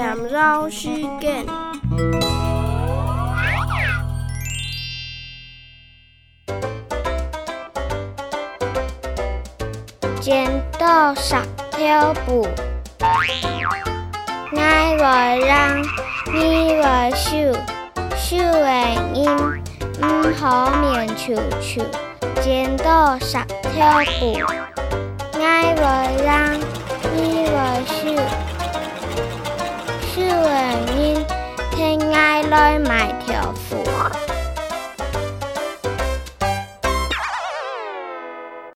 抄诗卷。剪刀石头布，爱为人，你为手，手为人，唔好勉求求。剪刀石头布，拉埋条裤。